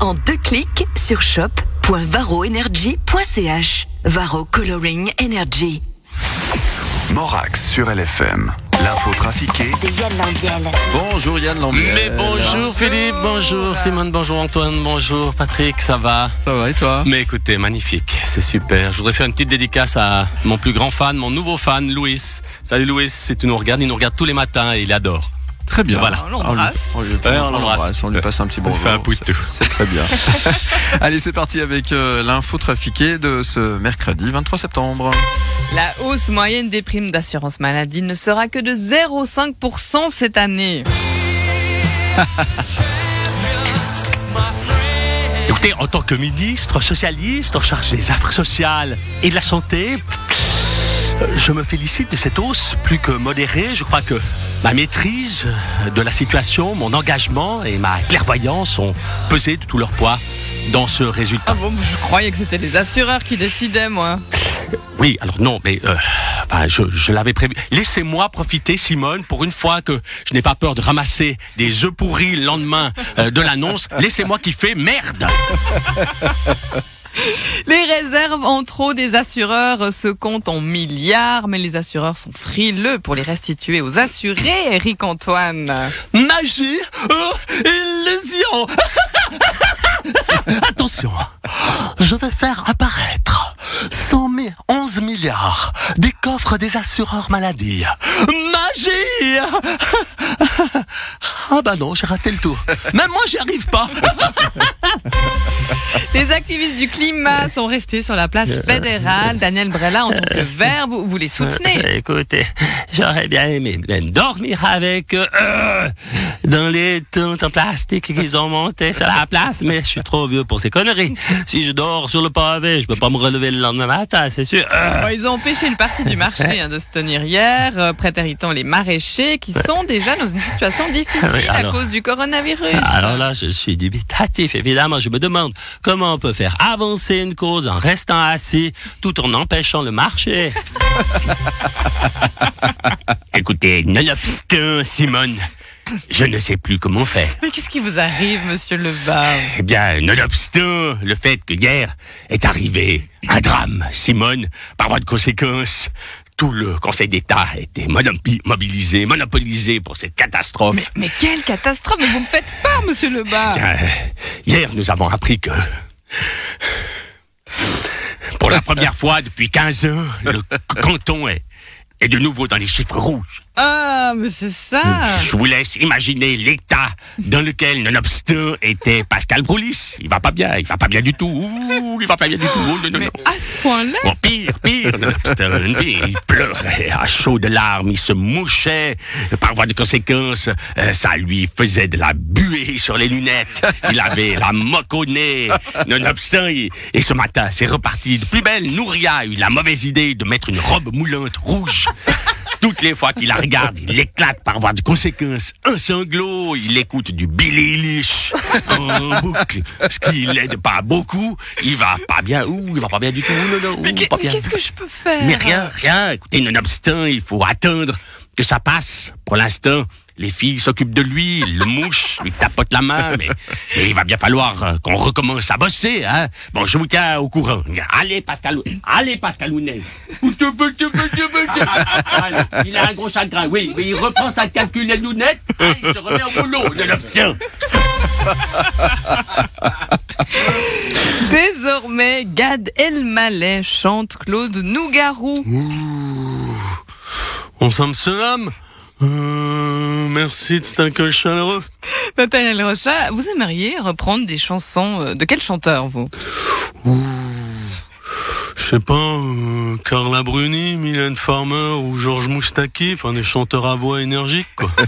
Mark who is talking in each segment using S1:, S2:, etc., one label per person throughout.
S1: en deux clics sur shop.varoenergy.ch. Varo Coloring Energy.
S2: Morax sur LFM. L'info trafiquée
S1: De Yann Lambiel.
S3: Bonjour Yann Lambiel.
S4: Mais bonjour Philippe, bonjour Simone, bonjour Antoine, bonjour Patrick, ça va?
S3: Ça va et toi?
S4: Mais écoutez, magnifique, c'est super. Je voudrais faire une petite dédicace à mon plus grand fan, mon nouveau fan, Louis. Salut Louis, si tu nous regardes, il nous regarde tous les matins et il adore.
S3: Très bien.
S4: Voilà.
S5: On l'embrasse.
S3: On lui,
S4: Ouais, on l'embrasse.
S3: on lui passe un petit bonjour.
S4: fait un poutou.
S3: C'est c'est très bien. Allez, c'est parti avec euh, l'info trafiquée de ce mercredi 23 septembre.
S5: La hausse moyenne des primes d'assurance maladie ne sera que de 0,5% cette année.
S6: Écoutez, en tant que ministre socialiste en charge des affaires sociales et de la santé, euh, je me félicite de cette hausse plus que modérée. Je crois que ma maîtrise de la situation, mon engagement et ma clairvoyance ont pesé de tout leur poids dans ce résultat.
S5: Ah bon, je croyais que c'était les assureurs qui décidaient, moi.
S6: Oui, alors non, mais euh, je l'avais prévu. Laissez-moi profiter, Simone, pour une fois que je n'ai pas peur de ramasser des œufs pourris le lendemain euh, de l'annonce. Laissez-moi kiffer, merde
S5: Les réserves en trop des assureurs se comptent en milliards, mais les assureurs sont frileux pour les restituer aux assurés, Eric Antoine.
S6: Magie oh, Illusion Attention, je vais faire apparaître 100 000, 11 milliards des coffres des assureurs maladie. Magie Ah bah non, j'ai raté le tour. Même moi, j'y arrive pas.
S5: Les activistes du climat sont restés sur la place fédérale. Daniel Brella, en tant que vert, vous, vous les soutenez.
S6: Euh, Écoutez, j'aurais bien aimé même dormir avec eux euh, dans les tentes en plastique qu'ils ont montées sur la place, mais je suis trop vieux pour ces conneries. Si je dors sur le pavé, je peux pas me relever le lendemain matin, c'est sûr. Euh,
S5: Bon, ils ont empêché le parti du marché hein, de se tenir hier, euh, prétéritant les maraîchers qui sont déjà dans une situation difficile
S6: Oui, alors-
S5: à cause du coronavirus.
S6: Alors là, je suis dubitatif, évidemment. Je me demande comment on peut faire avancer une cause en restant assis tout en empêchant le marché. Écoutez, nonobstant, Simone, je ne sais plus comment faire.
S5: Mais qu'est-ce qui vous arrive, monsieur Lebas?
S6: Eh bien, nonobstant le fait que hier est arrivé un drame, Simone, par voie de conséquence, tout le Conseil d'État a été mobilisé, monopolisé pour cette catastrophe.
S5: mais, mais quelle catastrophe vous me faites peur, monsieur Lebas
S6: Bien, hier, nous avons appris que, pour la première fois depuis 15 ans, le canton est, est de nouveau dans les chiffres rouges.
S5: Ah, mais c'est ça
S6: Je vous laisse imaginer l'état dans lequel, nonobstant, était Pascal Broulis. Il va pas bien, il va pas bien du tout. Ouh, il va pas bien du tout. Oh, non, non,
S5: Mais
S6: non.
S5: à ce point-là
S6: Bon, pire, pire, nonobstant, il pleurait à chaud de larmes, il se mouchait. Par voie de conséquence, euh, ça lui faisait de la buée sur les lunettes. Il avait la moque au nez. Nonobstant, et ce matin, c'est reparti de plus belle. Nouria a eu la mauvaise idée de mettre une robe moulante rouge. Toutes les fois qu'il la regarde, il éclate par voie de conséquence. Un sanglot, il écoute du Billy Eilish en boucle. Ce qui l'aide pas beaucoup. Il va pas bien. Ouh, il va pas bien du tout. Non, non,
S5: Mais qu'est-ce que je peux faire?
S6: Mais rien, rien. Écoutez, nonobstant, il faut attendre que ça passe. Pour l'instant, les filles s'occupent de lui, il le mouche, lui tapote la main, mais, mais il va bien falloir euh, qu'on recommence à bosser, hein. Bon, je vous tiens au courant. Allez, Pascal, allez, Pascal Ounet. Voilà, Il a un gros chagrin, oui, mais il reprend sa calcul hein, il se remet au boulot, nonobstant.
S5: Désormais, Gad Elmaleh chante Claude Nougarou.
S4: On s'en nomme euh, Merci de cet accueil chaleureux.
S5: Nathaniel Rocha, vous aimeriez reprendre des chansons euh, de quel chanteur, vous?
S4: Je sais pas, euh, Carla Bruni, Mylène Farmer ou Georges Moustaki, enfin des chanteurs à voix énergique, quoi.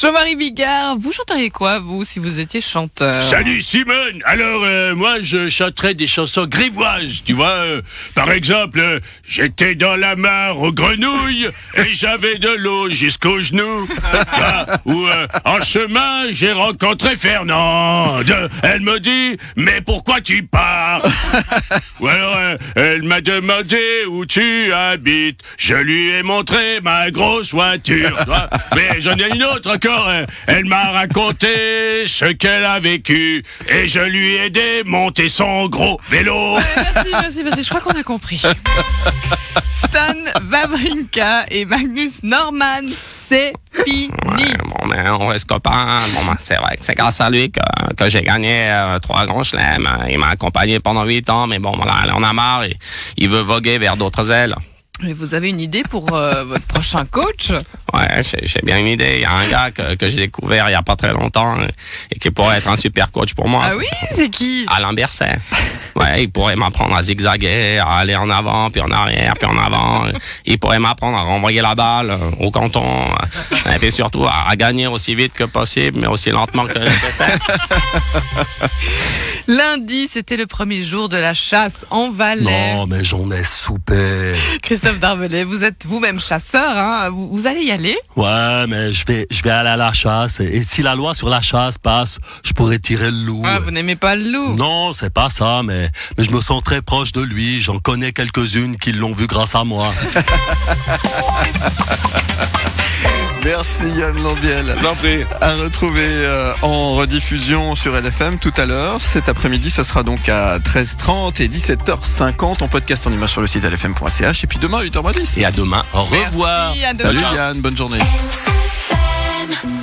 S5: Jean-Marie Bigard, vous chanteriez quoi, vous, si vous étiez chanteur?
S6: Salut Simone Alors euh, moi je chanterais des chansons grivoises, tu vois. euh, par exemple, euh, j'étais dans la mare aux grenouilles et j'avais de l'eau jusqu'aux genoux. Vois, Ou euh, en chemin j'ai rencontré Fernande. Elle me dit mais pourquoi tu pars? Ou alors, euh, elle m'a demandé où tu habites. Je lui ai montré ma grosse voiture. tu vois. Mais j'en ai une autre encore. hein. Elle m'a raconté ce qu'elle a vécu. Et je lui ai démonté son gros vélo.
S5: Merci, merci, merci. Je crois qu'on a compris. Stan Wawrinka et Magnus Norman, c'est fini.
S4: Bon, on reste copains. Bon, ben, c'est vrai que c'est grâce à lui que, que j'ai gagné euh, trois grands chelems. Il m'a accompagné pendant huit ans, mais bon, là, il en a marre et il veut voguer vers d'autres ailes.
S5: Mais vous avez une idée pour euh, votre prochain coach?
S4: Ouais, j'ai bien une idée. Il y a un gars que, que j'ai découvert il y a pas très longtemps euh, et qui pourrait être un super coach pour moi.
S5: Ah oui, c'est qui?
S4: Alain Berset. Ouais, il pourrait m'apprendre à zigzaguer, à aller en avant, puis en arrière, puis en avant. Il pourrait m'apprendre à renvoyer la balle euh, au canton. euh, Et puis surtout à, à gagner aussi vite que possible, mais aussi lentement que nécessaire.
S5: Lundi, c'était le premier jour de la chasse en Valais.
S7: Non, mais j'en ai soupé.
S5: Christophe Darvelet, vous êtes vous-même chasseur, hein vous, vous allez y aller?
S7: Ouais, mais je vais, je vais aller à la chasse. Et si la loi sur la chasse passe, je pourrais tirer le loup.
S5: ah, Vous n'aimez pas le loup?
S7: Non, c'est pas ça, mais, mais je me sens très proche de lui. J'en connais quelques-unes qui l'ont vu grâce à moi.
S3: Merci Yann Lambiel.
S4: Vous en prie.
S3: À retrouver euh, en rediffusion sur LFM tout à l'heure. Cet après-midi, ça sera donc à 13h30 et 17h50 en podcast en image sur le site lfm.ch. Et puis demain, 8h10.
S4: Et à demain. Au revoir.
S5: Merci, à demain.
S3: Salut Yann, bonne journée.
S1: LFM.